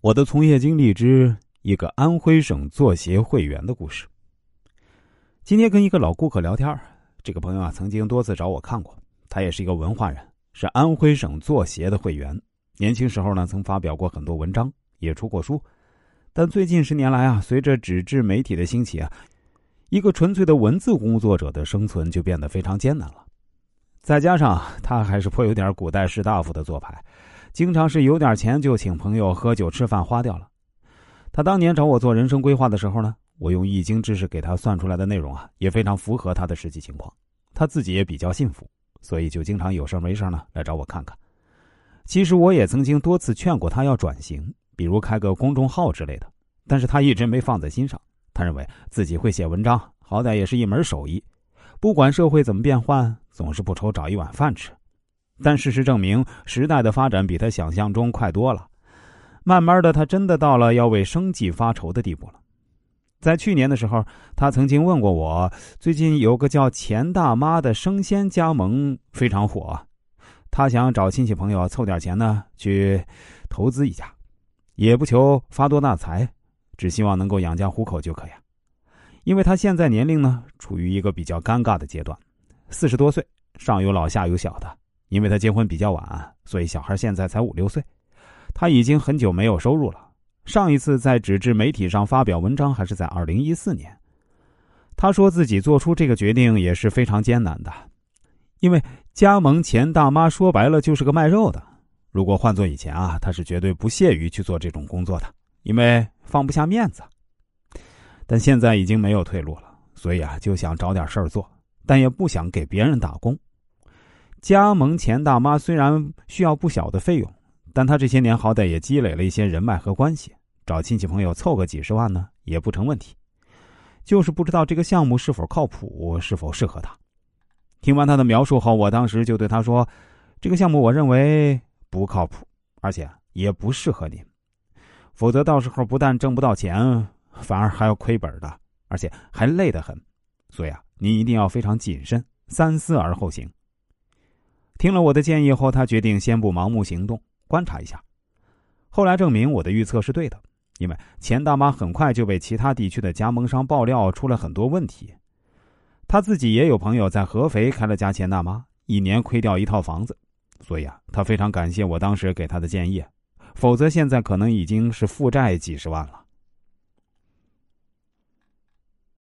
我的从业经历之一个安徽省作协会员的故事。今天跟一个老顾客聊天，这个朋友啊曾经多次找我看过，他也是一个文化人，是安徽省作协的会员。年轻时候呢，曾发表过很多文章，也出过书。但最近十年来啊，随着纸质媒体的兴起啊，一个纯粹的文字工作者的生存就变得非常艰难了。再加上他还是颇有点古代士大夫的做派。经常是有点钱就请朋友喝酒吃饭花掉了。他当年找我做人生规划的时候呢，我用易经知识给他算出来的内容啊，也非常符合他的实际情况。他自己也比较信服，所以就经常有事没事呢来找我看看。其实我也曾经多次劝过他要转型，比如开个公众号之类的，但是他一直没放在心上。他认为自己会写文章，好歹也是一门手艺，不管社会怎么变换，总是不愁找一碗饭吃。但事实证明，时代的发展比他想象中快多了。慢慢的，他真的到了要为生计发愁的地步了。在去年的时候，他曾经问过我，最近有个叫钱大妈的生鲜加盟非常火，他想找亲戚朋友凑点钱呢，去投资一下，也不求发多大财，只希望能够养家糊口就可以。因为他现在年龄呢，处于一个比较尴尬的阶段，四十多岁，上有老下有小的。因为他结婚比较晚，所以小孩现在才五六岁。他已经很久没有收入了。上一次在纸质媒体上发表文章还是在二零一四年。他说自己做出这个决定也是非常艰难的，因为加盟钱大妈说白了就是个卖肉的。如果换做以前啊，他是绝对不屑于去做这种工作的，因为放不下面子。但现在已经没有退路了，所以啊，就想找点事儿做，但也不想给别人打工。加盟钱大妈虽然需要不小的费用，但她这些年好歹也积累了一些人脉和关系，找亲戚朋友凑个几十万呢也不成问题。就是不知道这个项目是否靠谱，是否适合他。听完他的描述后，我当时就对他说：“这个项目我认为不靠谱，而且也不适合您。否则到时候不但挣不到钱，反而还要亏本的，而且还累得很。所以啊，您一定要非常谨慎，三思而后行。”听了我的建议后，他决定先不盲目行动，观察一下。后来证明我的预测是对的，因为钱大妈很快就被其他地区的加盟商爆料出了很多问题。他自己也有朋友在合肥开了家钱大妈，一年亏掉一套房子，所以啊，他非常感谢我当时给他的建议，否则现在可能已经是负债几十万了。